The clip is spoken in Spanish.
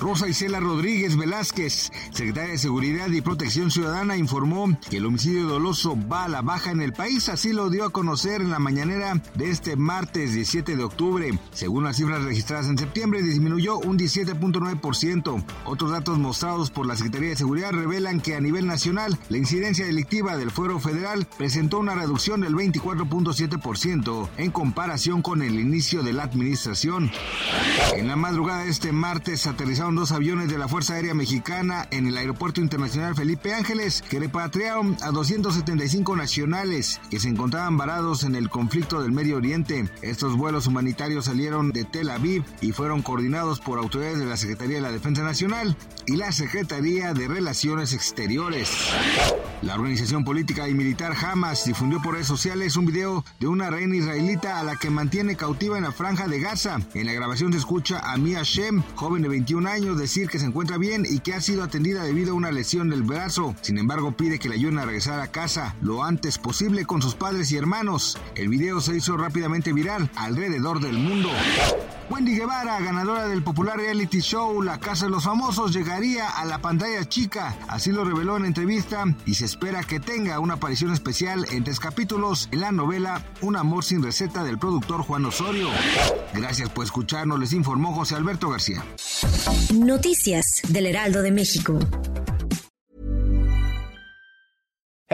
Rosa Isela Rodríguez Velázquez, secretaria de Seguridad y Protección Ciudadana, informó que el homicidio doloso va a la baja en el país. Así lo dio a conocer en la mañanera de este martes 17 de octubre. Según las cifras registradas en septiembre, disminuyó un 17.9%. Otros datos mostrados por la Secretaría de Seguridad revelan que a nivel nacional, la incidencia delictiva del fuero federal presentó una reducción del 24.7% en comparación con el inicio de la administración. En la madrugada de este martes aterrizaron dos aviones de la Fuerza Aérea Mexicana en el Aeropuerto Internacional Felipe Ángeles que repatriaron a 275 nacionales que se encontraban varados en el conflicto del Medio Oriente. Estos vuelos humanitarios salieron de Tel Aviv y fueron coordinados por autoridades de la Secretaría de la Defensa Nacional y la Secretaría de Relaciones Exteriores. La organización política y militar Hamas difundió por redes sociales un video de una reina israelita a la que mantiene cautiva en la franja de Gaza. En la grabación se escucha a Mia Shem, joven de 21 años, decir que se encuentra bien y que ha sido atendida debido a una lesión del brazo. Sin embargo, pide que le ayuden a regresar a casa lo antes posible con sus padres y hermanos. El video se hizo rápidamente viral alrededor del mundo. Wendy Guevara, ganadora del popular reality show La Casa de los Famosos, llegaría a la pantalla chica. Así lo reveló en entrevista y se espera que tenga una aparición especial en tres capítulos en la novela Un amor sin receta del productor Juan Osorio. Gracias por escucharnos, les informó José Alberto García. Noticias del Heraldo de México.